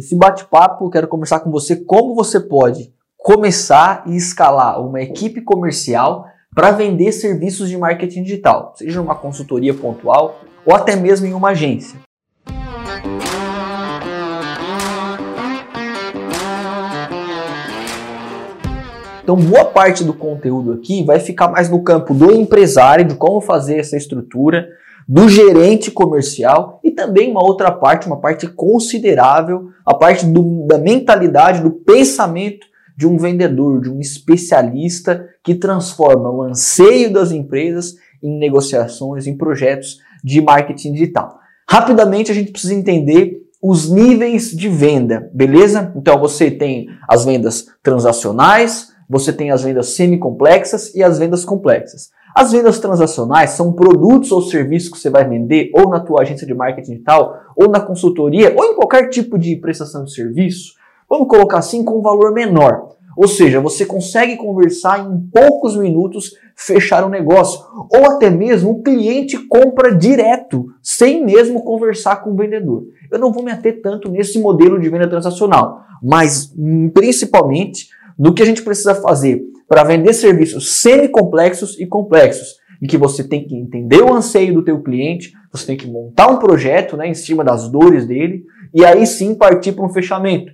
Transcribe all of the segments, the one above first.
Esse bate-papo quero conversar com você como você pode começar e escalar uma equipe comercial para vender serviços de marketing digital, seja uma consultoria pontual ou até mesmo em uma agência. Então, boa parte do conteúdo aqui vai ficar mais no campo do empresário, de como fazer essa estrutura, do gerente comercial e também uma outra parte, uma parte considerável, a parte do, da mentalidade, do pensamento de um vendedor, de um especialista que transforma o anseio das empresas em negociações, em projetos de marketing digital. Rapidamente a gente precisa entender os níveis de venda, beleza? Então você tem as vendas transacionais, você tem as vendas semi-complexas e as vendas complexas. As vendas transacionais são produtos ou serviços que você vai vender ou na tua agência de marketing digital, ou na consultoria, ou em qualquer tipo de prestação de serviço. Vamos colocar assim com um valor menor. Ou seja, você consegue conversar em poucos minutos, fechar um negócio. Ou até mesmo o cliente compra direto, sem mesmo conversar com o vendedor. Eu não vou me ater tanto nesse modelo de venda transacional, mas hum, principalmente no que a gente precisa fazer para vender serviços semi-complexos e complexos, em que você tem que entender o anseio do teu cliente, você tem que montar um projeto né, em cima das dores dele e aí sim partir para um fechamento.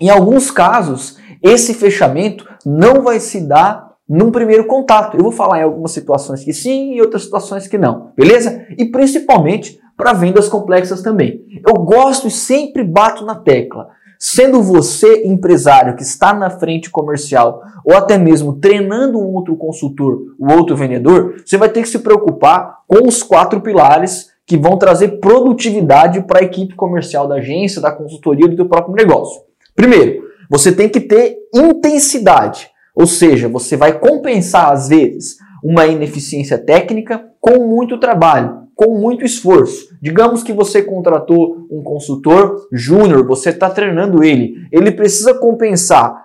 Em alguns casos, esse fechamento não vai se dar num primeiro contato. Eu vou falar em algumas situações que sim e outras situações que não, beleza? E principalmente para vendas complexas também. Eu gosto e sempre bato na tecla. Sendo você empresário que está na frente comercial ou até mesmo treinando um outro consultor, o outro vendedor, você vai ter que se preocupar com os quatro pilares que vão trazer produtividade para a equipe comercial da agência, da consultoria do teu próprio negócio. Primeiro, você tem que ter intensidade, ou seja, você vai compensar às vezes uma ineficiência técnica com muito trabalho com muito esforço. Digamos que você contratou um consultor júnior, você está treinando ele. Ele precisa compensar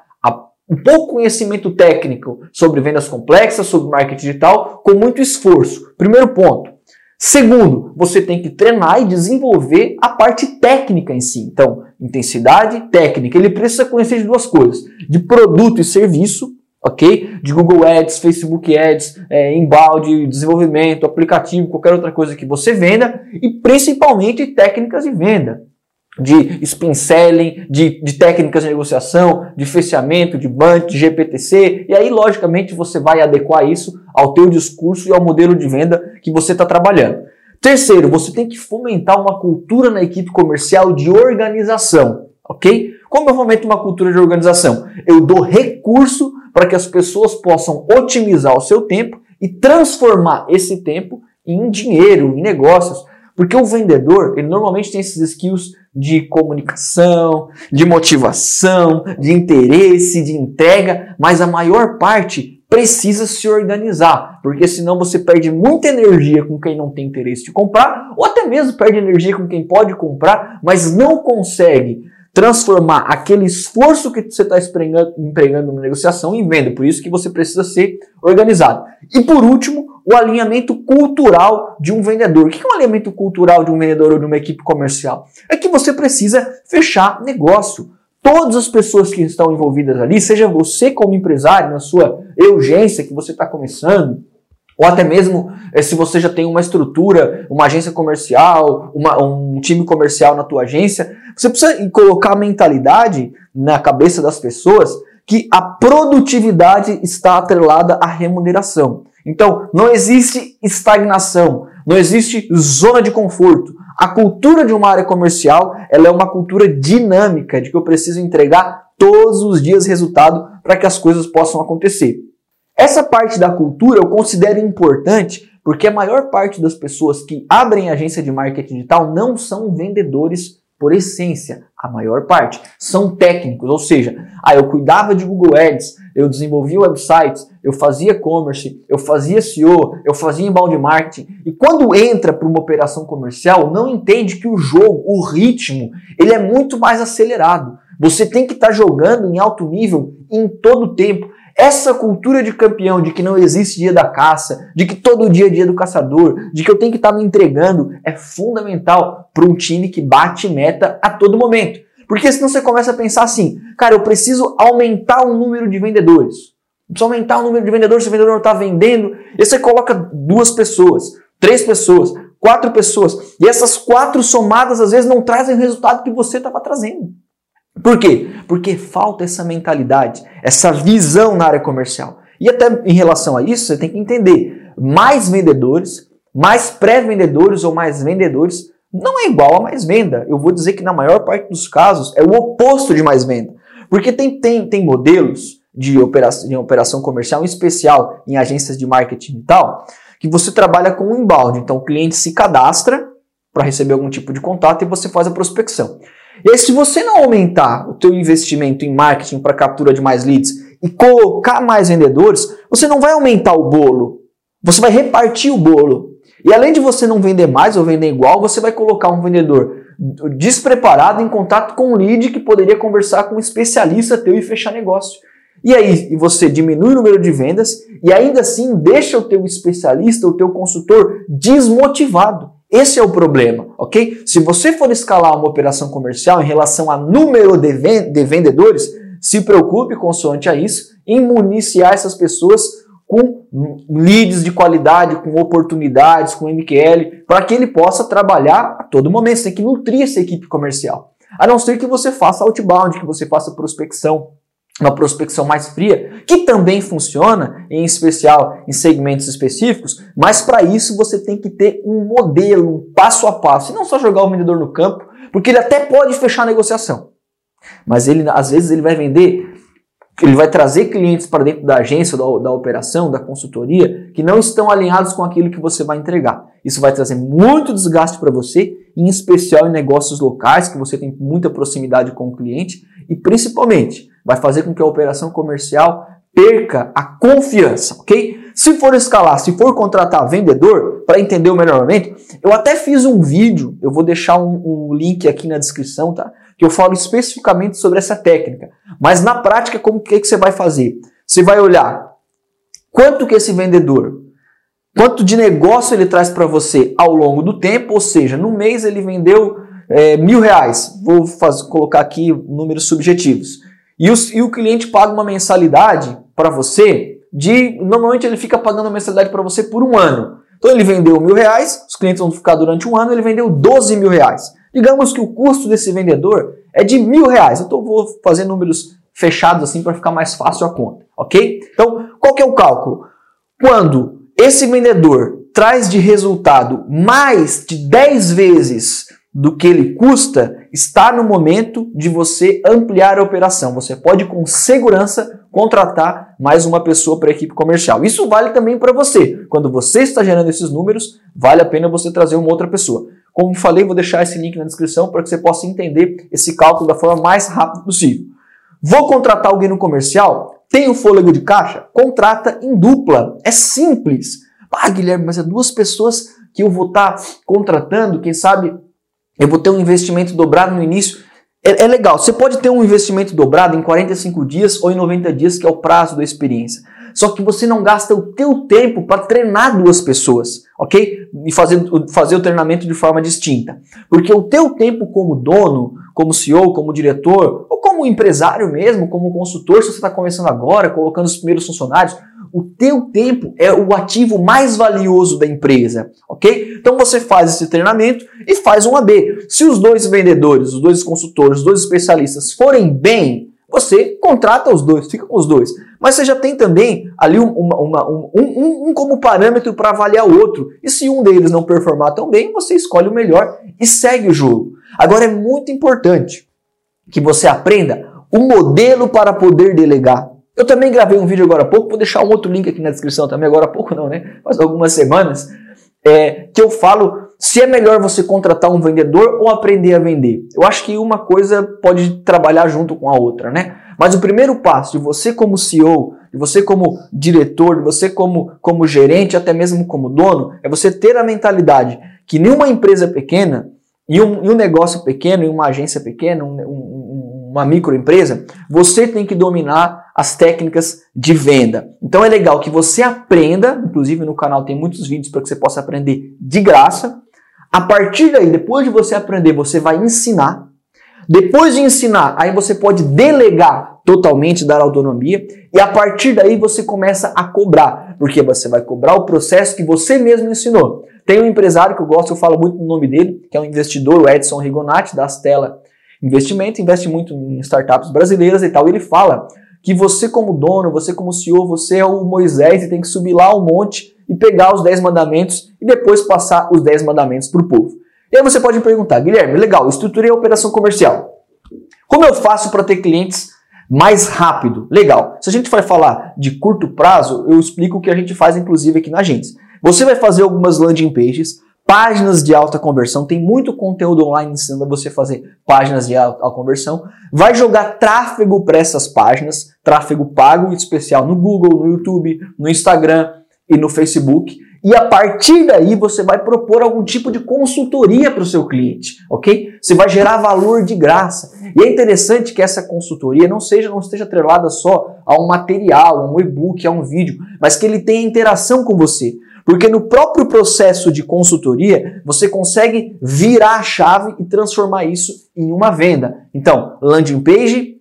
um pouco conhecimento técnico sobre vendas complexas, sobre marketing digital, com muito esforço. Primeiro ponto. Segundo, você tem que treinar e desenvolver a parte técnica em si. Então, intensidade técnica. Ele precisa conhecer de duas coisas: de produto e serviço ok? De Google Ads, Facebook Ads, é, embalde, desenvolvimento, aplicativo, qualquer outra coisa que você venda e principalmente técnicas de venda. De spin selling, de, de técnicas de negociação, de fechamento, de bunch, de GPTC, e aí, logicamente, você vai adequar isso ao teu discurso e ao modelo de venda que você está trabalhando. Terceiro, você tem que fomentar uma cultura na equipe comercial de organização, ok? Como eu fomento uma cultura de organização? Eu dou recurso para que as pessoas possam otimizar o seu tempo e transformar esse tempo em dinheiro, em negócios. Porque o vendedor, ele normalmente tem esses skills de comunicação, de motivação, de interesse, de entrega, mas a maior parte precisa se organizar, porque senão você perde muita energia com quem não tem interesse de comprar, ou até mesmo perde energia com quem pode comprar, mas não consegue transformar aquele esforço que você está empregando na negociação em venda. Por isso que você precisa ser organizado. E por último, o alinhamento cultural de um vendedor. O que é um alinhamento cultural de um vendedor ou de uma equipe comercial? É que você precisa fechar negócio. Todas as pessoas que estão envolvidas ali, seja você como empresário, na sua urgência que você está começando, ou até mesmo eh, se você já tem uma estrutura, uma agência comercial, uma, um time comercial na tua agência, você precisa colocar a mentalidade na cabeça das pessoas que a produtividade está atrelada à remuneração. Então, não existe estagnação, não existe zona de conforto. A cultura de uma área comercial, ela é uma cultura dinâmica, de que eu preciso entregar todos os dias resultado para que as coisas possam acontecer. Essa parte da cultura eu considero importante porque a maior parte das pessoas que abrem agência de marketing digital não são vendedores por essência, a maior parte. São técnicos, ou seja, ah, eu cuidava de Google Ads, eu desenvolvia websites, eu fazia e-commerce, eu fazia SEO, eu fazia inbound marketing. E quando entra para uma operação comercial, não entende que o jogo, o ritmo, ele é muito mais acelerado. Você tem que estar tá jogando em alto nível em todo o tempo. Essa cultura de campeão, de que não existe dia da caça, de que todo dia é dia do caçador, de que eu tenho que estar me entregando, é fundamental para um time que bate meta a todo momento. Porque senão você começa a pensar assim, cara, eu preciso aumentar o número de vendedores. Precisa aumentar o número de vendedores, se o vendedor não está vendendo. E você coloca duas pessoas, três pessoas, quatro pessoas. E essas quatro somadas às vezes não trazem o resultado que você estava trazendo. Por quê? Porque falta essa mentalidade, essa visão na área comercial. E até em relação a isso, você tem que entender: mais vendedores, mais pré-vendedores ou mais vendedores não é igual a mais venda. Eu vou dizer que na maior parte dos casos é o oposto de mais venda. Porque tem, tem, tem modelos de operação, de operação comercial, em especial em agências de marketing e tal, que você trabalha com o inbound. Então o cliente se cadastra para receber algum tipo de contato e você faz a prospecção. E aí, se você não aumentar o teu investimento em marketing para captura de mais leads e colocar mais vendedores, você não vai aumentar o bolo. Você vai repartir o bolo. E além de você não vender mais ou vender igual, você vai colocar um vendedor despreparado em contato com um lead que poderia conversar com um especialista teu e fechar negócio. E aí você diminui o número de vendas e ainda assim deixa o teu especialista, o teu consultor desmotivado. Esse é o problema, ok? Se você for escalar uma operação comercial em relação a número de, vendedores, se preocupe, consoante a isso, em municiar essas pessoas com leads de qualidade, com oportunidades, com MQL, para que ele possa trabalhar a todo momento. Você tem que nutrir essa equipe comercial. A não ser que você faça outbound, que você faça prospecção, uma prospecção mais fria, que também funciona, em especial em segmentos específicos, mas para isso você tem que ter um modelo, um passo a passo, e não só jogar o vendedor no campo, porque ele até pode fechar a negociação. Mas ele, às vezes, ele vai vender ele vai trazer clientes para dentro da agência, da, da, operação, da consultoria, que não estão alinhados com aquilo que você vai entregar. Isso vai trazer muito desgaste para você, em especial em negócios locais, que você tem muita proximidade com o cliente, e principalmente vai fazer com que a operação comercial perca a confiança, ok? Se for escalar, se for contratar vendedor para entender o melhoramento, eu até fiz um vídeo, eu vou deixar um, um link aqui na descrição, tá? Que eu falo especificamente sobre essa técnica. Mas na prática, como que, que você vai fazer? Você vai olhar quanto que esse vendedor, quanto de negócio ele traz para você ao longo do tempo, ou seja, no mês ele vendeu é, mil reais. Vou colocar aqui números subjetivos. E, e o cliente paga uma mensalidade para você de. Normalmente ele fica pagando mensalidade para você por um ano. Então ele vendeu mil reais, os clientes vão ficar durante um ano, ele vendeu 12 mil reais. Digamos que o custo desse vendedor é de mil reais. Então vou fazer números fechados assim para ficar mais fácil a conta, ok? Então, qual que é o cálculo? Quando esse vendedor traz de resultado mais de 10 vezes do que ele custa, está no momento de você ampliar a operação. Você pode com segurança contratar mais uma pessoa para a equipe comercial. Isso vale também para você. Quando você está gerando esses números, vale a pena você trazer uma outra pessoa. Como falei, vou deixar esse link na descrição para que você possa entender esse cálculo da forma mais rápida possível. Vou contratar alguém no comercial? Tem o fôlego de caixa? Contrata em dupla. É simples. Ah, Guilherme, mas é duas pessoas que eu vou estar tá contratando, quem sabe eu vou ter um investimento dobrado no início. É, é, legal. Você pode ter um investimento dobrado em 45 dias ou em 90 dias, que é o prazo da experiência. Só que você não gasta o teu tempo para treinar duas pessoas, ok? E fazer, fazer o treinamento de forma distinta. Porque o teu tempo como dono, como CEO, como diretor, ou como empresário mesmo, como consultor, se você está começando agora, colocando os primeiros funcionários, o teu tempo é o ativo mais valioso da empresa, ok? Então você faz esse treinamento e faz um AB. Se os dois vendedores, os dois consultores, os dois especialistas forem bem, você contrata os dois, fica com os dois. Mas você já tem também ali uma, uma, um, um, um como parâmetro para avaliar o outro. E se um deles não performar tão bem, você escolhe o melhor e segue o jogo. Agora é muito importante que você aprenda o modelo para poder delegar. Eu também gravei um vídeo agora há pouco, vou deixar um outro link aqui na descrição também, agora há pouco não, né? Faz algumas semanas, é, que eu falo se é melhor você contratar um vendedor ou aprender a vender. Eu acho que uma coisa pode trabalhar junto com a outra, né? Mas o primeiro passo de você como CEO, de você como diretor, de você como, como gerente, até mesmo como dono, é você ter a mentalidade que nenhuma empresa pequena e um, e um negócio pequeno, e uma agência pequena, um, um, uma microempresa, você tem que dominar as técnicas de venda. Então é legal que você aprenda, inclusive no canal tem muitos vídeos para que você possa aprender de graça. A partir daí, depois de você aprender, você vai ensinar. Depois de ensinar, aí você pode delegar totalmente, dar autonomia, e a partir daí você começa a cobrar, porque você vai cobrar o processo que você mesmo ensinou. Tem um empresário que eu gosto, eu falo muito no nome dele, que é um investidor, o Edson Rigonati, da Astela Investimento, investe muito em startups brasileiras e tal. E ele fala que você, como dono, você, como CEO, você é o Moisés e tem que subir lá ao monte e pegar os 10 mandamentos e depois passar os 10 mandamentos para o povo. E aí você pode me perguntar, Guilherme, legal, estruturei a operação comercial. Como eu faço para ter clientes mais rápido? Legal. Se a gente vai falar de curto prazo, eu explico o que a gente faz, inclusive, aqui na agência. Você vai fazer algumas landing pages, páginas de alta conversão, tem muito conteúdo online ensinando você a fazer páginas de alta conversão, vai jogar tráfego para essas páginas, tráfego pago especial no Google, no YouTube, no Instagram e no Facebook. E a partir daí você vai propor algum tipo de consultoria para o seu cliente, ok? Você vai gerar valor de graça. E é interessante que essa consultoria não seja não esteja atrelada só a um material, a um e-book, a um vídeo, mas que ele tenha interação com você. Porque no próprio processo de consultoria, você consegue virar a chave e transformar isso em uma venda. Então, landing page,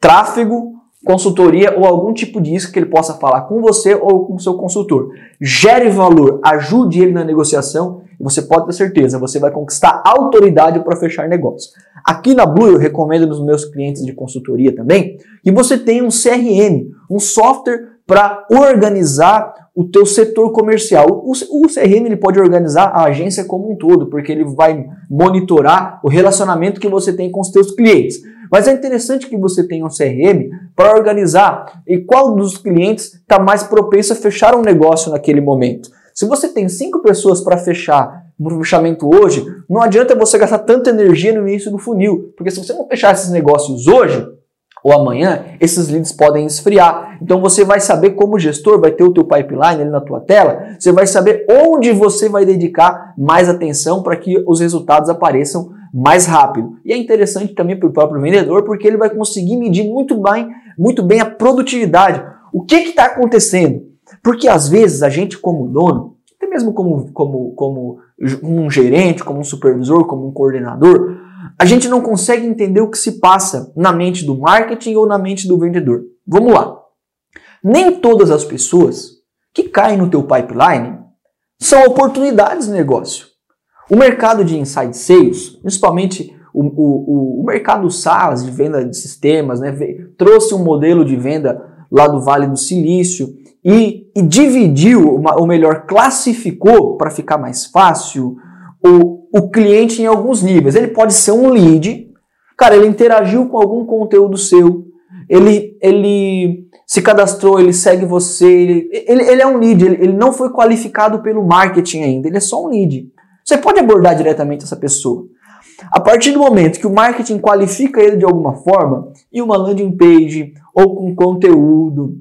tráfego, consultoria ou algum tipo disso que ele possa falar com você ou com o seu consultor. Gere valor, ajude ele na negociação e você pode ter certeza, você vai conquistar autoridade para fechar negócio. Aqui na Blue eu recomendo nos meus clientes de consultoria também que você tenha um CRM, um software para organizar o teu setor comercial. O, o CRM ele pode organizar a agência como um todo, porque ele vai monitorar o relacionamento que você tem com os teus clientes. Mas é interessante que você tenha um CRM para organizar e qual dos clientes está mais propenso a fechar um negócio naquele momento. Se você tem cinco pessoas para fechar no fechamento hoje, não adianta você gastar tanta energia no início do funil, porque se você não fechar esses negócios hoje, ou amanhã, esses leads podem esfriar. Então você vai saber como gestor, vai ter o teu pipeline ali na tua tela, você vai saber onde você vai dedicar mais atenção para que os resultados apareçam mais rápido. E é interessante também para o próprio vendedor, porque ele vai conseguir medir muito bem, muito bem a produtividade. O que está acontecendo? Porque às vezes a gente como dono, até mesmo como, como, como um gerente, como um supervisor, como um coordenador, a gente não consegue entender o que se passa na mente do marketing ou na mente do vendedor. Vamos lá. Nem todas as pessoas que caem no teu pipeline são oportunidades de negócio. O mercado de inside sales, principalmente o, o, o mercado SaaS de venda de sistemas, né, trouxe um modelo de venda lá do Vale do Silício e, e dividiu, ou melhor, classificou para ficar mais fácil o, o cliente em alguns níveis. Ele pode ser um lead, cara, ele interagiu com algum conteúdo seu, ele, ele se cadastrou, ele segue você, ele, ele, ele é um lead, ele, ele não foi qualificado pelo marketing ainda, ele é só um lead. Você pode abordar diretamente essa pessoa. A partir do momento que o marketing qualifica ele de alguma forma, e uma landing page ou com conteúdo,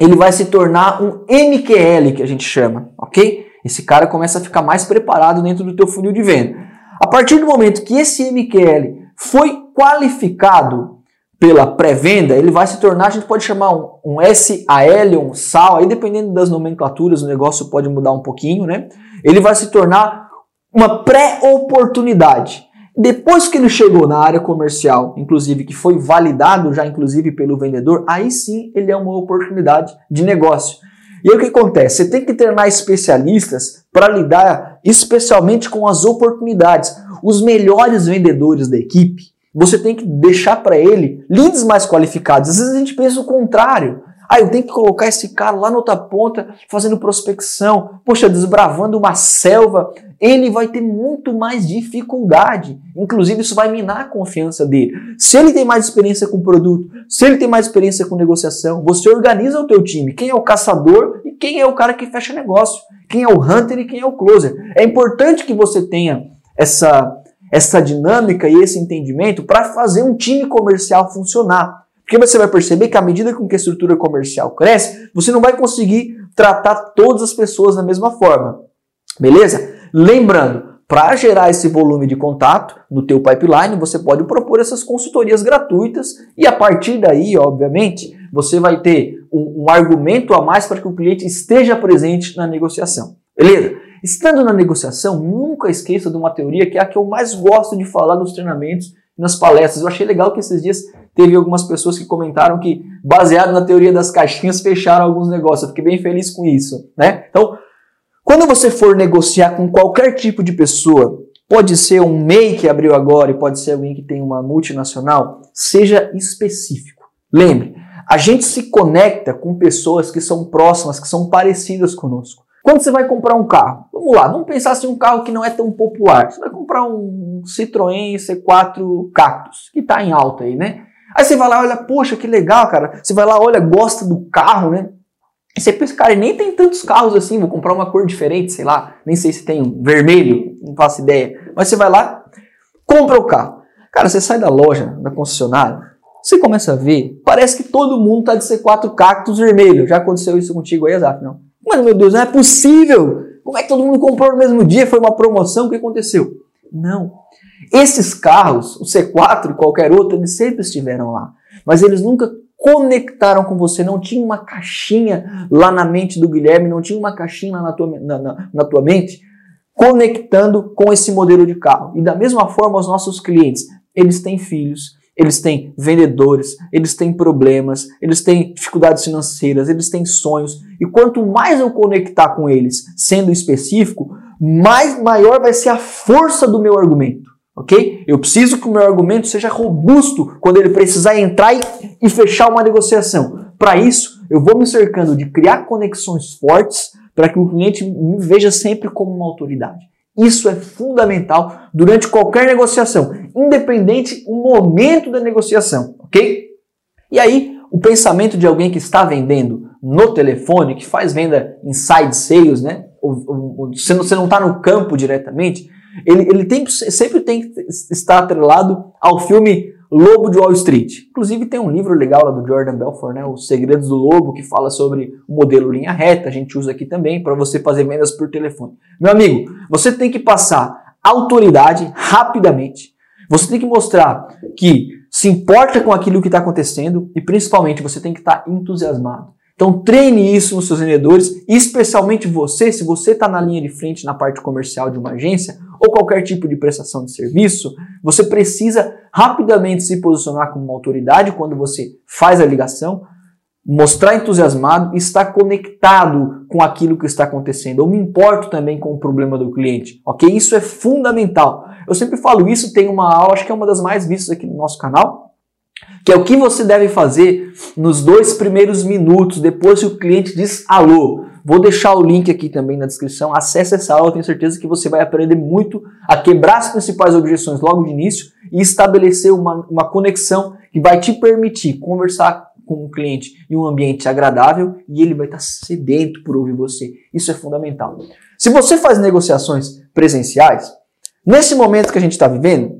ele vai se tornar um MQL que a gente chama, ok? Esse cara começa a ficar mais preparado dentro do teu funil de venda. A partir do momento que esse MQL foi qualificado pela pré-venda, ele vai se tornar, a gente pode chamar um, um SAL, um SAL, aí dependendo das nomenclaturas, o negócio pode mudar um pouquinho, né? Ele vai se tornar uma pré-oportunidade. Depois que ele chegou na área comercial, inclusive que foi validado já inclusive pelo vendedor, aí sim ele é uma oportunidade de negócio. E aí o que acontece? Você tem que treinar especialistas para lidar especialmente com as oportunidades. Os melhores vendedores da equipe, você tem que deixar para ele leads mais qualificados. Às vezes a gente pensa o contrário. Ah, eu tenho que colocar esse cara lá na outra ponta fazendo prospecção, poxa, desbravando uma selva. Ele vai ter muito mais dificuldade. Inclusive, isso vai minar a confiança dele. Se ele tem mais experiência com produto, se ele tem mais experiência com negociação, você organiza o teu time. Quem é o caçador e quem é o cara que fecha negócio. Quem é o hunter e quem é o closer. É importante que você tenha essa, essa dinâmica e esse entendimento para fazer um time comercial funcionar. Porque você vai perceber que à medida com que a estrutura comercial cresce, você não vai conseguir tratar todas as pessoas da mesma forma. Beleza? Lembrando, para gerar esse volume de contato no teu pipeline, você pode propor essas consultorias gratuitas e a partir daí, obviamente, você vai ter um, um argumento a mais para que o cliente esteja presente na negociação. Beleza? Estando na negociação, nunca esqueça de uma teoria que é a que eu mais gosto de falar nos treinamentos nas palestras. Eu achei legal que esses dias teve algumas pessoas que comentaram que, baseado na teoria das caixinhas, fecharam alguns negócios. Eu fiquei bem feliz com isso, né? Então, quando você for negociar com qualquer tipo de pessoa, pode ser um MEI que abriu agora e pode ser alguém que tem uma multinacional, seja específico. Lembre, a gente se conecta com pessoas que são próximas, que são parecidas conosco. Quando você vai comprar um carro, vamos lá, vamos pensar assim um carro que não é tão popular. Você vai comprar um Citroën C4 Cactus, que está em alta aí, né? Aí você vai lá, olha, poxa, que legal, cara. Você vai lá, olha, gosta do carro, né? E você pensa, cara, nem tem tantos carros assim, vou comprar uma cor diferente, sei lá, nem sei se tem um vermelho, não faço ideia. Mas você vai lá, compra o carro. Cara, você sai da loja, da concessionária, você começa a ver, parece que todo mundo tá de C4 cactus vermelho. Já aconteceu isso contigo aí, Exato? Não. Mas, meu Deus, não é possível! Como é que todo mundo comprou no mesmo dia? Foi uma promoção? O que aconteceu? Não. Esses carros, o C4 e qualquer outro, eles sempre estiveram lá. Mas eles nunca conectaram com você, não tinha uma caixinha lá na mente do Guilherme, não tinha uma caixinha na tua, na, na, na tua mente conectando com esse modelo de carro. E da mesma forma, os nossos clientes, eles têm filhos, eles têm vendedores, eles têm problemas, eles têm dificuldades financeiras, eles têm sonhos. E quanto mais eu conectar com eles, sendo específico, mais maior vai ser a força do meu argumento. Ok? Eu preciso que o meu argumento seja robusto quando ele precisar entrar e, e fechar uma negociação. Para isso, eu vou me cercando de criar conexões fortes para que o cliente me veja sempre como uma autoridade. Isso é fundamental durante qualquer negociação, independente o momento da negociação, ok? E aí, o pensamento de alguém que está vendendo no telefone, que faz venda inside sales, né? Você não está no campo diretamente, ele, ele tem, sempre tem que estar atrelado ao filme Lobo de Wall Street. Inclusive tem um livro legal lá do Jordan Belfort, né, Os Segredos do Lobo, que fala sobre o modelo linha reta. A gente usa aqui também para você fazer vendas por telefone. Meu amigo, você tem que passar autoridade rapidamente. Você tem que mostrar que se importa com aquilo que está acontecendo e principalmente você tem que estar tá entusiasmado. Então treine isso nos seus vendedores, especialmente você, se você está na linha de frente na parte comercial de uma agência ou qualquer tipo de prestação de serviço, você precisa rapidamente se posicionar como uma autoridade quando você faz a ligação, mostrar entusiasmado estar conectado com aquilo que está acontecendo. Eu me importo também com o problema do cliente, ok? Isso é fundamental. Eu sempre falo isso, tem uma aula, acho que é uma das mais vistas aqui no nosso canal, que é o que você deve fazer nos dois primeiros minutos, depois que o cliente diz alô. Vou deixar o link aqui também na descrição. Acesse essa aula, tenho certeza que você vai aprender muito a quebrar as principais objeções logo de início e estabelecer uma, uma conexão que vai te permitir conversar com o cliente em um ambiente agradável e ele vai estar sedento por ouvir você. Isso é fundamental. Se você faz negociações presenciais, nesse momento que a gente está vivendo,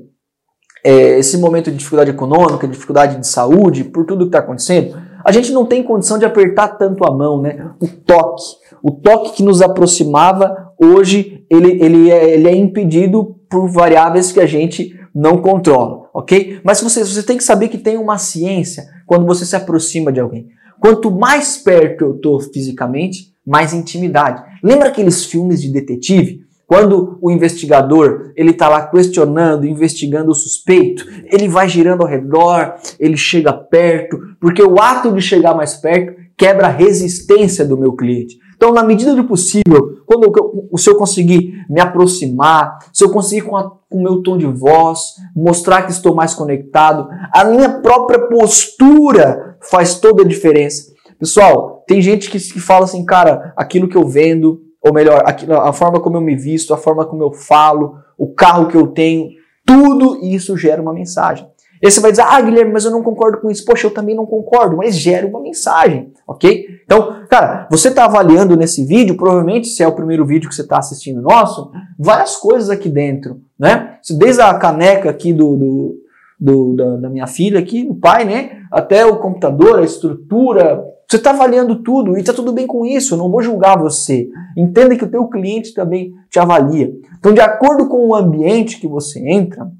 é, esse momento de dificuldade econômica, dificuldade de saúde, por tudo que está acontecendo, a gente não tem condição de apertar tanto a mão, né? O toque. O toque que nos aproximava, hoje, ele, ele, é, ele é impedido por variáveis que a gente não controla, ok? Mas você, você tem que saber que tem uma ciência quando você se aproxima de alguém. Quanto mais perto eu estou fisicamente, mais intimidade. Lembra aqueles filmes de detetive? Quando o investigador ele está lá questionando, investigando o suspeito, ele vai girando ao redor, ele chega perto, porque o ato de chegar mais perto quebra a resistência do meu cliente. Então, na medida do possível, quando eu, se eu conseguir me aproximar, se eu conseguir com, a, com o meu tom de voz, mostrar que estou mais conectado, a minha própria postura faz toda a diferença. Pessoal, tem gente que, que fala assim, cara, aquilo que eu vendo, ou melhor, a, a forma como eu me visto, a forma como eu falo, o carro que eu tenho, tudo isso gera uma mensagem. E você vai dizer, ah, Guilherme, mas eu não concordo com isso. Poxa, eu também não concordo, mas gera uma mensagem, ok? Então, cara, você está avaliando nesse vídeo, provavelmente, se é o primeiro vídeo que você está assistindo nosso, várias coisas aqui dentro, né? Desde a caneca aqui do, do, do da, da minha filha aqui, do pai, né? Até o computador, a estrutura, você está avaliando tudo e está tudo bem com isso, não vou julgar você. Entenda que o teu cliente também te avalia. Então, de acordo com o ambiente que você entra,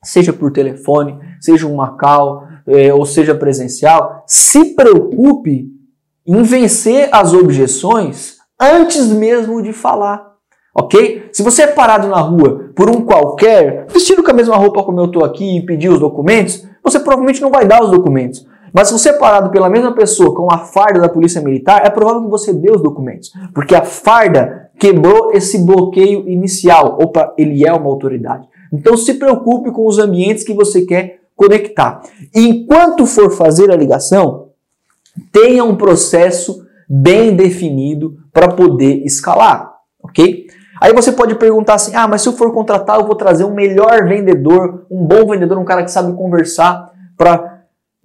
seja por telefone, seja um Macau, é, ou seja presencial, se preocupe em vencer as objeções antes mesmo de falar. ok? Se você é parado na rua por um qualquer, vestido com a mesma roupa como eu estou aqui e pedir os documentos, você provavelmente não vai dar os documentos. Mas se você é parado pela mesma pessoa com a farda da polícia militar, é provável que você dê os documentos. Porque a farda quebrou esse bloqueio inicial. Opa, ele é uma autoridade. Então se preocupe com os ambientes que você quer conectar. Enquanto for fazer a ligação, tenha um processo bem definido para poder escalar, ok? Aí você pode perguntar assim: ah, mas se eu for contratar, eu vou trazer um melhor vendedor, um bom vendedor, um cara que sabe conversar para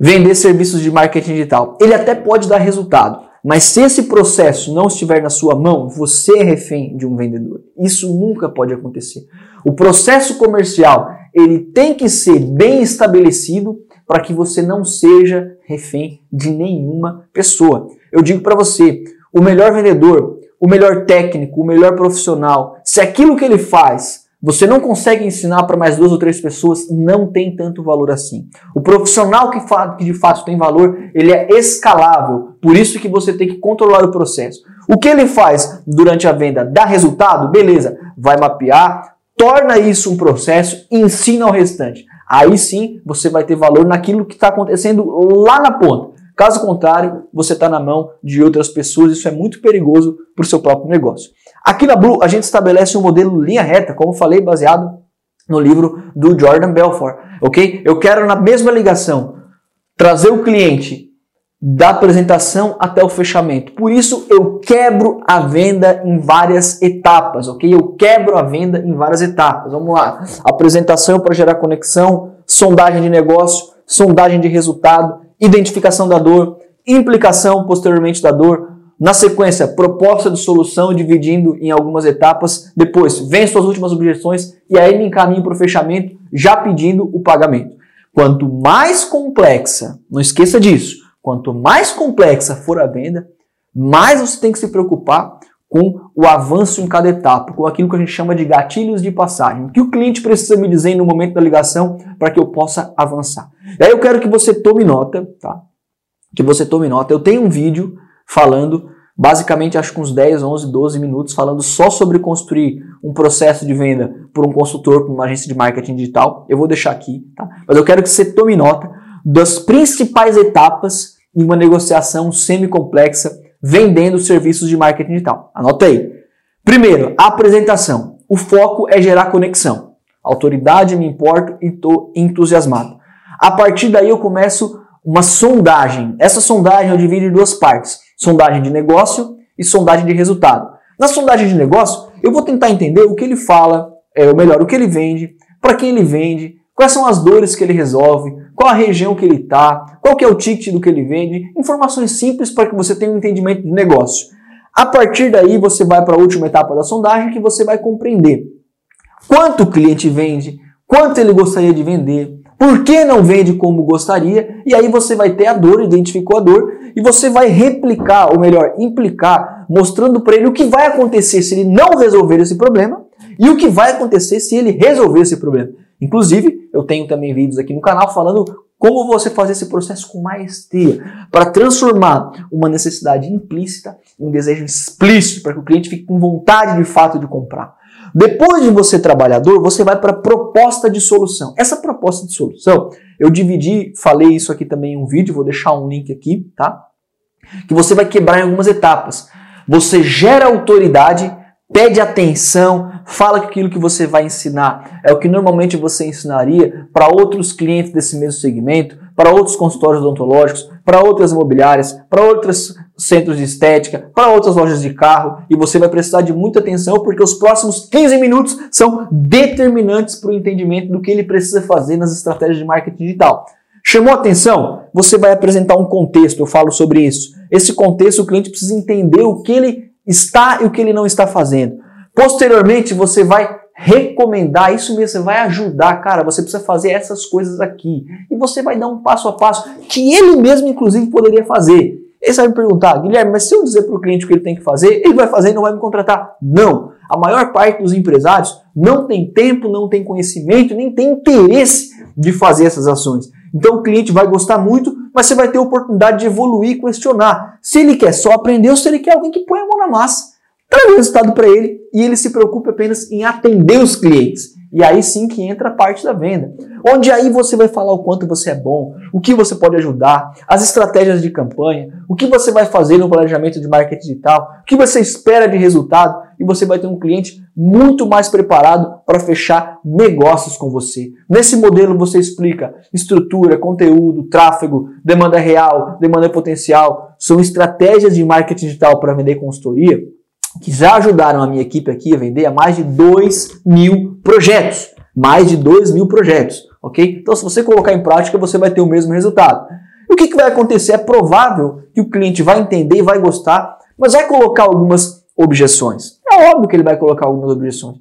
vender serviços de marketing digital. Ele até pode dar resultado, mas se esse processo não estiver na sua mão, você é refém de um vendedor. Isso nunca pode acontecer. O processo comercial ele tem que ser bem estabelecido para que você não seja refém de nenhuma pessoa. Eu digo para você, o melhor vendedor, o melhor técnico, o melhor profissional, se aquilo que ele faz você não consegue ensinar para mais duas ou três pessoas, não tem tanto valor assim. O profissional que, que de fato tem valor, ele é escalável. Por isso que você tem que controlar o processo. O que ele faz durante a venda dá resultado? Beleza. Vai mapear, torna isso um processo ensina ao restante. Aí sim você vai ter valor naquilo que está acontecendo lá na ponta. Caso contrário, você está na mão de outras pessoas, isso é muito perigoso para o seu próprio negócio. Aqui na Blue, a gente estabelece um modelo linha reta, como falei, baseado no livro do Jordan Belfort, ok? Eu quero na mesma ligação trazer o cliente da apresentação até o fechamento. Por isso eu quebro a venda em várias etapas, ok? Eu quebro a venda em várias etapas. Vamos lá. Apresentação para gerar conexão, sondagem de negócio, sondagem de resultado, identificação da dor, implicação posteriormente da dor, na sequência, proposta de solução, dividindo em algumas etapas. Depois, vem suas últimas objeções e aí me encaminho para o fechamento, já pedindo o pagamento. Quanto mais complexa, não esqueça disso, quanto mais complexa for a venda, mais você tem que se preocupar com o avanço em cada etapa, com aquilo que a gente chama de gatilhos de passagem. Que o cliente precisa me dizer no momento da ligação para que eu possa avançar. E aí eu quero que você tome nota, tá? Que você tome nota. Eu tenho um vídeo falando basicamente acho que uns 10, 11, 12 minutos falando só sobre construir um processo de venda por um consultor, por uma agência de marketing digital. Eu vou deixar aqui, tá? Mas eu quero que você tome nota das principais etapas em uma negociação semi-complexa vendendo serviços de marketing digital. Anota aí. Primeiro, apresentação. O foco é gerar conexão. Autoridade, me importo e estou entusiasmado. A partir daí eu começo uma sondagem. Essa sondagem eu divido em duas partes sondagem de negócio e sondagem de resultado. Na sondagem de negócio, eu vou tentar entender o que ele fala, é, ou melhor, o que ele vende, para quem ele vende, quais são as dores que ele resolve, qual a região que ele está, qual que é o ticket do que ele vende, informações simples para que você tenha um entendimento do negócio. A partir daí, você vai para a última etapa da sondagem que você vai compreender quanto o cliente vende, quanto ele gostaria de vender, por que não vende como gostaria? E aí você vai ter a dor, identificou a dor, e você vai replicar, ou melhor, implicar, mostrando para ele o que vai acontecer se ele não resolver esse problema e o que vai acontecer se ele resolver esse problema. Inclusive, eu tenho também vídeos aqui no canal falando como você fazer esse processo com maestria para transformar uma necessidade implícita em um desejo explícito para que o cliente fique com vontade de fato de comprar. Depois de você trabalhador, você vai para proposta de solução. Essa proposta de solução, eu dividi, falei isso aqui também em um vídeo, vou deixar um link aqui, tá? Que você vai quebrar em algumas etapas. Você gera autoridade, pede atenção, fala que aquilo que você vai ensinar é o que normalmente você ensinaria para outros clientes desse mesmo segmento, para outros consultórios odontológicos, para outras imobiliárias, para outros centros de estética, para outras lojas de carro, e você vai precisar de muita atenção porque os próximos 15 minutos são determinantes para o entendimento do que ele precisa fazer nas estratégias de marketing digital. Chamou atenção? Você vai apresentar um contexto, eu falo sobre isso. Esse contexto o cliente precisa entender o que ele está e o que ele não está fazendo. Posteriormente, você vai recomendar, isso mesmo, você vai ajudar, cara, você precisa fazer essas coisas aqui. E você vai dar um passo a passo que ele mesmo, inclusive, poderia fazer. Ele vai me perguntar, Guilherme, mas se eu dizer para o cliente o que ele tem que fazer, ele vai fazer e não vai me contratar. Não. A maior parte dos empresários não tem tempo, não tem conhecimento, nem tem interesse de fazer essas ações. Então o cliente vai gostar muito, mas você vai ter a oportunidade de evoluir e questionar se ele quer só aprender ou se ele quer alguém que põe a mão na massa. Traga o resultado para ele e ele se preocupe apenas em atender os clientes. E aí sim que entra a parte da venda. Onde aí você vai falar o quanto você é bom, o que você pode ajudar, as estratégias de campanha, o que você vai fazer no planejamento de marketing digital, o que você espera de resultado e você vai ter um cliente muito mais preparado para fechar negócios com você. Nesse modelo você explica estrutura, conteúdo, tráfego, demanda real, demanda potencial, são estratégias de marketing digital para vender consultoria que já ajudaram a minha equipe aqui a vender a mais de 2 mil projetos. Mais de 2 mil projetos, ok? Então, se você colocar em prática, você vai ter o mesmo resultado. E o que, que vai acontecer? É provável que o cliente vai entender e vai gostar, mas vai colocar algumas objeções. É óbvio que ele vai colocar algumas objeções.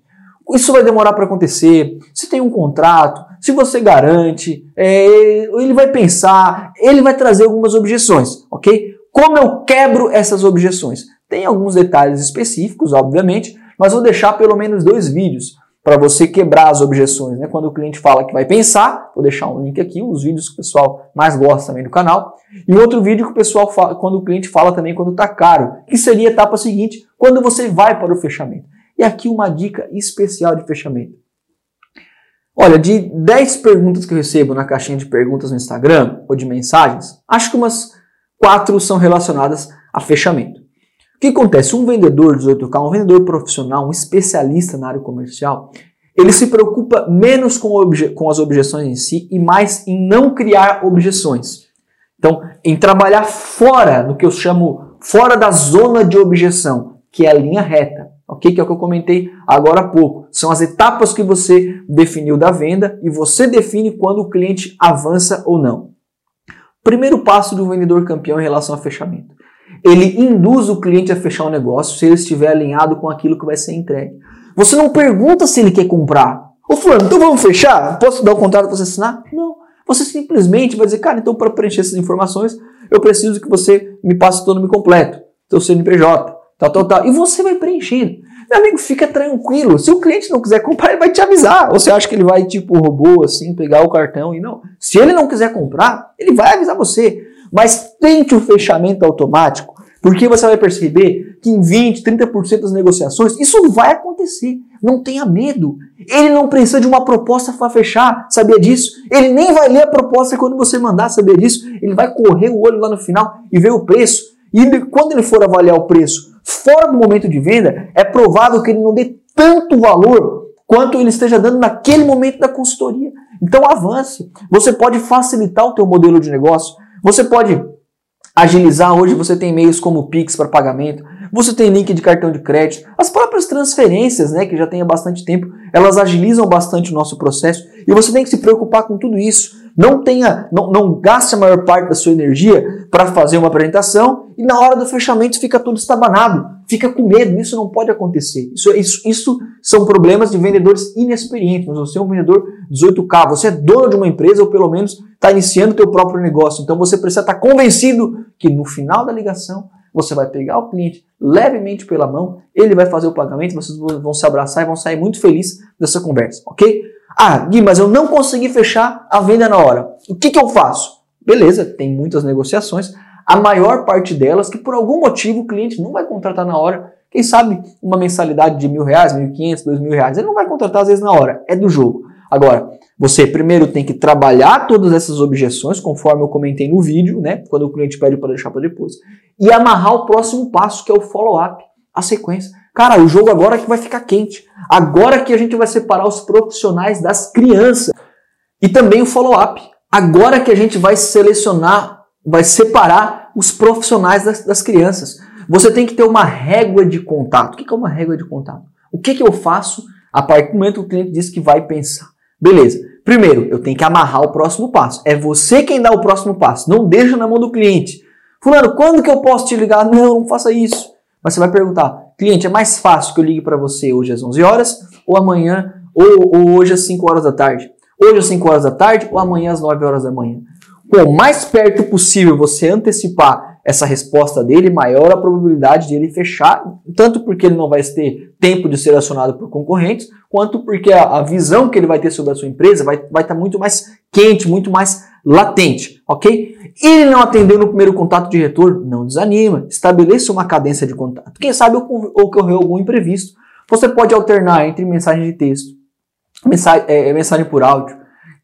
Isso vai demorar para acontecer. Se tem um contrato, se você garante, é, ele vai pensar, ele vai trazer algumas objeções, ok? Como eu quebro essas objeções? Tem alguns detalhes específicos, obviamente, mas vou deixar pelo menos dois vídeos para você quebrar as objeções. Né? Quando o cliente fala que vai pensar, vou deixar um link aqui, os vídeos que o pessoal mais gosta também do canal. E outro vídeo que o pessoal fala, quando o cliente fala também quando está caro, que seria a etapa seguinte, quando você vai para o fechamento. E aqui uma dica especial de fechamento. Olha, de 10 perguntas que eu recebo na caixinha de perguntas no Instagram ou de mensagens, acho que umas 4 são relacionadas a fechamento. O que acontece? Um vendedor de 18K, um vendedor profissional, um especialista na área comercial, ele se preocupa menos com, com as objeções em si e mais em não criar objeções. Então, em trabalhar fora do que eu chamo fora da zona de objeção, que é a linha reta, ok? Que é o que eu comentei agora há pouco. São as etapas que você definiu da venda e você define quando o cliente avança ou não. Primeiro passo do vendedor campeão em relação a fechamento ele induz o cliente a fechar o negócio se ele estiver alinhado com aquilo que vai ser entregue. Você não pergunta se ele quer comprar. Ô fulano, então vamos fechar? Posso dar o contrato para você assinar? Não. Você simplesmente vai dizer, cara, então para preencher essas informações, eu preciso que você me passe o nome completo, teu CNPJ, tal, tal, tal. E você vai preenchendo. Meu amigo, fica tranquilo. Se o cliente não quiser comprar, ele vai te avisar. Você acha que ele vai, tipo, robô, assim, pegar o cartão e não. Se ele não quiser comprar, ele vai avisar você. Mas tente o fechamento automático, porque você vai perceber que em 20, 30% das negociações isso vai acontecer. Não tenha medo. Ele não precisa de uma proposta para fechar, sabia disso? Ele nem vai ler a proposta quando você mandar, sabia disso? Ele vai correr o olho lá no final e ver o preço. E quando ele for avaliar o preço fora do momento de venda, é provável que ele não dê tanto valor quanto ele esteja dando naquele momento da consultoria. Então avance. Você pode facilitar o teu modelo de negócio. Você pode agilizar. Hoje você tem meios como o Pix para pagamento, você tem link de cartão de crédito, as próprias transferências, né, que já tem há bastante tempo, elas agilizam bastante o nosso processo e você tem que se preocupar com tudo isso. Não tenha, não, não gaste a maior parte da sua energia para fazer uma apresentação e na hora do fechamento fica tudo estabanado, fica com medo. Isso não pode acontecer. Isso, isso, isso são problemas de vendedores inexperientes. Mas você é um vendedor 18K, você é dono de uma empresa ou pelo menos está iniciando o teu próprio negócio. Então você precisa estar tá convencido que no final da ligação você vai pegar o cliente levemente pela mão, ele vai fazer o pagamento, vocês vão se abraçar e vão sair muito felizes dessa conversa, ok? Ah, Gui, mas eu não consegui fechar a venda na hora. O que, que eu faço? Beleza, tem muitas negociações. A maior parte delas que por algum motivo o cliente não vai contratar na hora. Quem sabe uma mensalidade de mil reais, mil e quinhentos, dois mil reais. Ele não vai contratar às vezes na hora. É do jogo. Agora, você primeiro tem que trabalhar todas essas objeções, conforme eu comentei no vídeo, né? Quando o cliente pede para deixar para depois. E amarrar o próximo passo, que é o follow-up, a sequência. Cara, o jogo agora que vai ficar quente. Agora que a gente vai separar os profissionais das crianças. E também o follow-up. Agora que a gente vai selecionar, vai separar os profissionais das, das crianças. Você tem que ter uma régua de contato. O que é uma régua de contato? O que, que eu faço a partir do momento que o cliente diz que vai pensar? Beleza. Primeiro, eu tenho que amarrar o próximo passo. É você quem dá o próximo passo. Não deixa na mão do cliente. Fulano, quando que eu posso te ligar? Não, não faça isso. Mas você vai perguntar, cliente, é mais fácil que eu ligue para você hoje às 11 horas ou amanhã ou, ou, hoje às 5 horas da tarde? Hoje às 5 horas da tarde ou amanhã às 9 horas da manhã? Quanto mais perto possível você antecipar essa resposta dele, maior a probabilidade de ele fechar, tanto porque ele não vai ter tempo de ser acionado por concorrentes, quanto porque a, a visão que ele vai ter sobre a sua empresa vai estar vai tá muito mais quente, muito mais latente, ok? Ele não atendeu no primeiro contato de retorno, não desanima, estabeleça uma cadência de contato. Quem sabe ocorreu algum imprevisto. Você pode alternar entre mensagem de texto, mensagem, é, mensagem por áudio,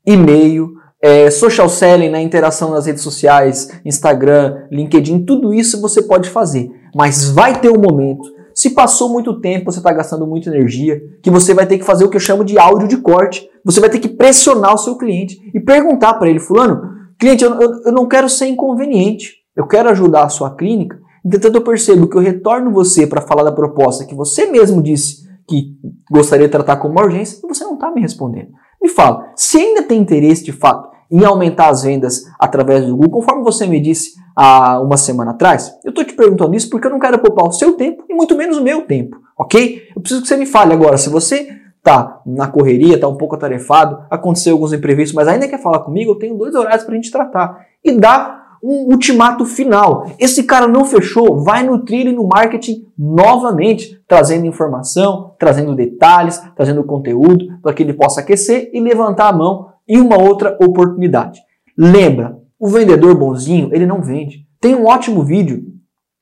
e-mail, é, social selling, né, interação nas redes sociais, Instagram, LinkedIn, tudo isso você pode fazer. Mas vai ter um momento, se passou muito tempo, você está gastando muita energia, que você vai ter que fazer o que eu chamo de áudio de corte. Você vai ter que pressionar o seu cliente e perguntar para ele, fulano, cliente, eu, eu, eu não quero ser inconveniente, eu quero ajudar a sua clínica. Entretanto, eu percebo que eu retorno você para falar da proposta que você mesmo disse que gostaria de tratar como uma urgência e você não está me respondendo. Me fala, se ainda tem interesse de fato em aumentar as vendas através do Google, conforme você me disse há uma semana atrás, eu estou te perguntando isso porque eu não quero poupar o seu tempo e muito menos o meu tempo, ok? Eu preciso que você me fale agora, se você está na correria, está um pouco atarefado, aconteceu alguns imprevistos, mas ainda quer falar comigo, eu tenho dois horários para a gente tratar. E dá um ultimato final. Esse cara não fechou, vai nutrir ele no marketing novamente, trazendo informação, trazendo detalhes, trazendo conteúdo para que ele possa aquecer e levantar a mão em uma outra oportunidade. Lembra, o vendedor bonzinho, ele não vende. Tem um ótimo vídeo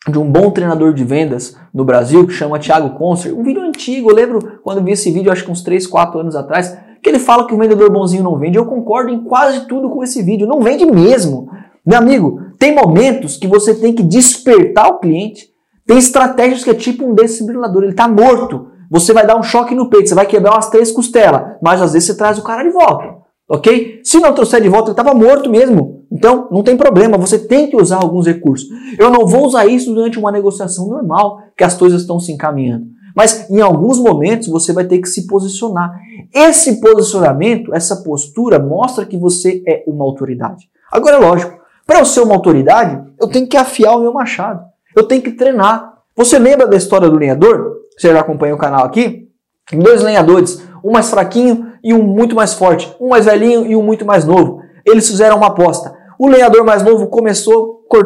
de um bom treinador de vendas no Brasil que chama Thiago Concer, um vídeo antigo, eu lembro quando vi esse vídeo, acho que uns 3, 4 anos atrás, que ele fala que o vendedor bonzinho não vende. Eu concordo em quase tudo com esse vídeo, não vende mesmo. Meu amigo, tem momentos que você tem que despertar o cliente. Tem estratégias que é tipo um desfibrilador, ele está morto. Você vai dar um choque no peito, você vai quebrar umas três costelas, mas às vezes você traz o cara de volta, ok? Se não trouxer de volta, ele estava morto mesmo. Então, não tem problema, você tem que usar alguns recursos. Eu não vou usar isso durante uma negociação normal, que as coisas estão se encaminhando. Mas em alguns momentos você vai ter que se posicionar. Esse posicionamento, essa postura, mostra que você é uma autoridade. Agora, é lógico, para eu ser uma autoridade, eu tenho que afiar o meu machado. Eu tenho que treinar. Você lembra da história do lenhador? Você já acompanha o canal aqui? Dois lenhadores, um mais fraquinho e um muito mais forte. Um mais velhinho e um muito mais novo. Eles fizeram uma aposta. O lenhador mais novo começou a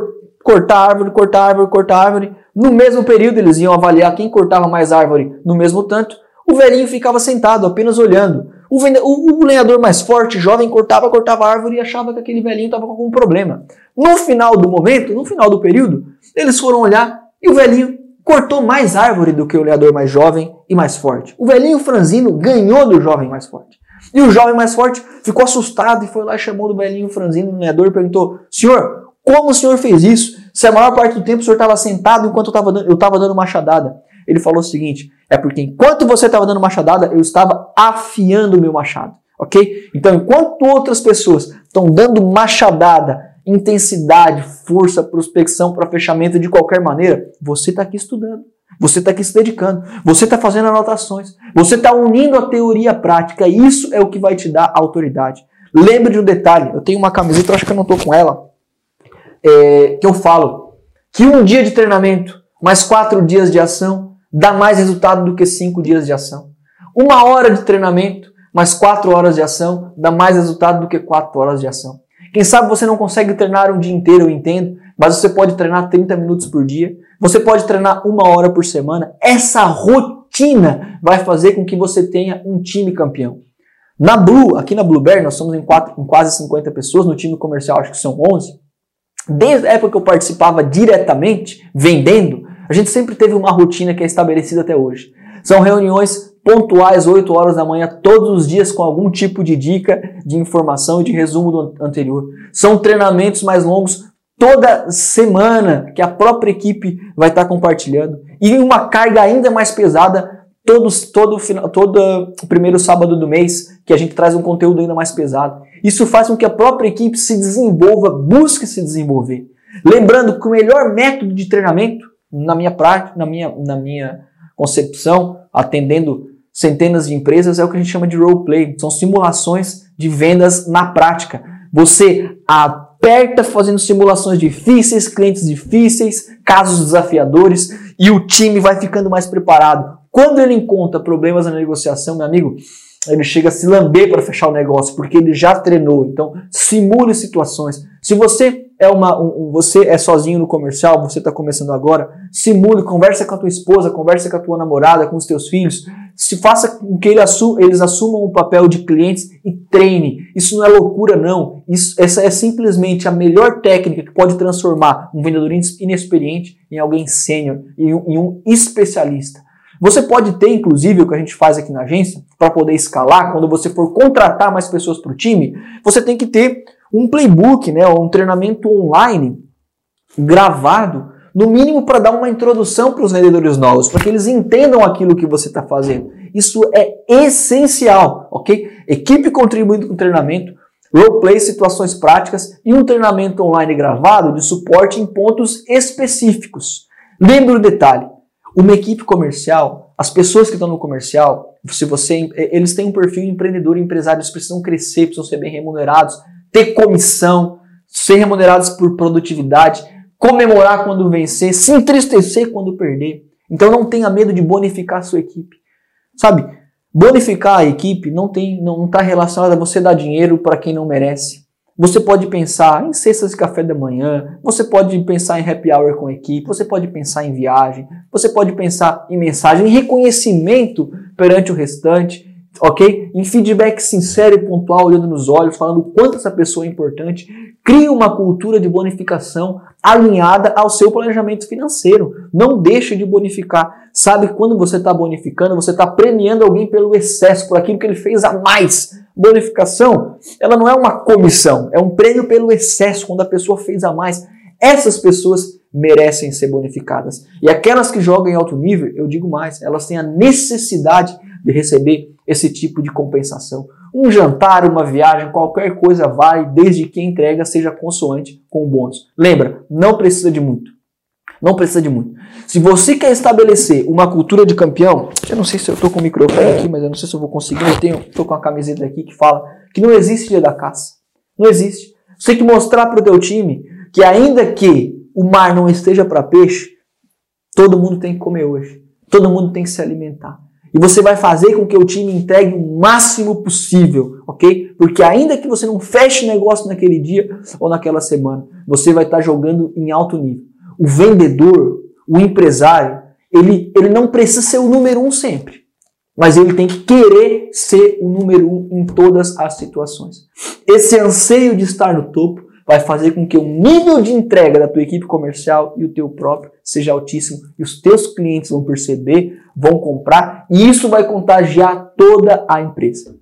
cortar árvore, cortar árvore, cortar árvore. No mesmo período, eles iam avaliar quem cortava mais árvore no mesmo tanto. O velhinho ficava sentado, apenas olhando. O, o, o lenhador mais forte, jovem, cortava, cortava árvore e achava que aquele velhinho estava com algum problema. No final do momento, no final do período, eles foram olhar e o velhinho cortou mais árvore do que o lenhador mais jovem e mais forte. O velhinho franzino ganhou do jovem mais forte. E o jovem mais forte ficou assustado e foi lá e chamou do velhinho franzino, o lenhador, e perguntou: Senhor, como o senhor fez isso? Se a maior parte do tempo o senhor estava sentado enquanto eu estava dando machadada. Ele falou o seguinte: é porque enquanto você estava dando machadada, eu estava afiando o meu machado. Ok? Então, enquanto outras pessoas estão dando machadada, intensidade, força, prospecção para fechamento de qualquer maneira, você está aqui estudando. Você está aqui se dedicando. Você está fazendo anotações. Você está unindo a teoria à prática. Isso é o que vai te dar autoridade. Lembre de um detalhe. Eu tenho uma camiseta, acho que eu não estou com ela, é, que eu falo que um dia de treinamento mais quatro dias de ação dá mais resultado do que cinco dias de ação. Uma hora de treinamento, mais quatro horas de ação, dá mais resultado do que quatro horas de ação. Quem sabe você não consegue treinar um dia inteiro, eu entendo, mas você pode treinar 30 minutos por dia, você pode treinar uma hora por semana. Essa rotina vai fazer com que você tenha um time campeão. Na Blue, aqui na Blueberry, nós somos em, quatro, em quase 50 pessoas, no time comercial acho que são 11. Desde a época que eu participava diretamente, vendendo, a gente sempre teve uma rotina que é estabelecida até hoje. São reuniões pontuais, 8 horas da manhã, todos os dias, com algum tipo de dica, de informação e de resumo do anterior. São treinamentos mais longos toda semana que a própria equipe vai estar compartilhando. E uma carga ainda mais pesada todos, todo, todo primeiro sábado do mês, que a gente traz um conteúdo ainda mais pesado. Isso faz com que a própria equipe se desenvolva, busque se desenvolver. Lembrando que o melhor método de treinamento na minha prática, na minha, na minha concepção, atendendo centenas de empresas, é o que a gente chama de roleplay. São simulações de vendas na prática. Você aperta fazendo simulações difíceis, clientes difíceis, casos desafiadores e o time vai ficando mais preparado. Quando ele encontra problemas na negociação, meu amigo, ele chega a se lamber para fechar o negócio, porque ele já treinou. Então, simule situações. Se você é uma, um, você é sozinho no comercial, você está começando agora, simule, conversa com a tua esposa, conversa com a tua namorada, com os teus filhos, se faça com que eles assumam o papel de clientes e treine. Isso não é loucura, não. Isso, essa é simplesmente a melhor técnica que pode transformar um vendedor inexperiente em alguém sênior, em, em um especialista. Você pode ter, inclusive, o que a gente faz aqui na agência, para poder escalar, quando você for contratar mais pessoas para o time, você tem que ter um playbook, né, um treinamento online gravado, no mínimo para dar uma introdução para os vendedores novos, para que eles entendam aquilo que você está fazendo. Isso é essencial, ok? Equipe contribuindo com treinamento, roleplay, situações práticas e um treinamento online gravado de suporte em pontos específicos. Lembre o detalhe, uma equipe comercial, as pessoas que estão no comercial, se você, eles têm um perfil empreendedor, empresários precisam crescer, precisam ser bem remunerados, ter comissão, ser remunerados por produtividade, comemorar quando vencer, se entristecer quando perder. Então não tenha medo de bonificar a sua equipe. Sabe? Bonificar a equipe não tem, não está relacionado a você dar dinheiro para quem não merece. Você pode pensar em cestas de café da manhã, você pode pensar em happy hour com a equipe, você pode pensar em viagem, você pode pensar em mensagem, em reconhecimento perante o restante, ok? Em feedback sincero e pontual, olhando nos olhos, falando o quanto essa pessoa é importante. Crie uma cultura de bonificação alinhada ao seu planejamento financeiro. Não deixe de bonificar. Sabe quando você está bonificando, você está premiando alguém pelo excesso, por aquilo que ele fez a mais. Bonificação, ela não é uma comissão, é um prêmio pelo excesso, quando a pessoa fez a mais. Essas pessoas merecem ser bonificadas. E aquelas que jogam em alto nível, eu digo mais, elas têm a necessidade de receber esse tipo de compensação. Um jantar, uma viagem, qualquer coisa vale, desde que a entrega seja consoante com o bônus. Lembra, não precisa de muito. Não precisa de muito. Se você quer estabelecer uma cultura de campeão, eu não sei se eu estou com o microfone aqui, mas eu não sei se eu vou conseguir. Eu tenho, estou com a camiseta aqui que fala que não existe dia da caça. Não existe. Você tem que mostrar para o teu time que ainda que o mar não esteja para peixe, todo mundo tem que comer hoje. Todo mundo tem que se alimentar. E você vai fazer com que o time entregue o máximo possível, ok? Porque ainda que você não feche negócio naquele dia ou naquela semana, você vai estar jogando em alto nível. O vendedor, o empresário, ele, ele não precisa ser o número um sempre, mas ele tem que querer ser o número um em todas as situações. Esse anseio de estar no topo vai fazer com que o nível de entrega da tua equipe comercial e o teu próprio seja altíssimo e os teus clientes vão perceber, vão comprar e isso vai contagiar toda a empresa.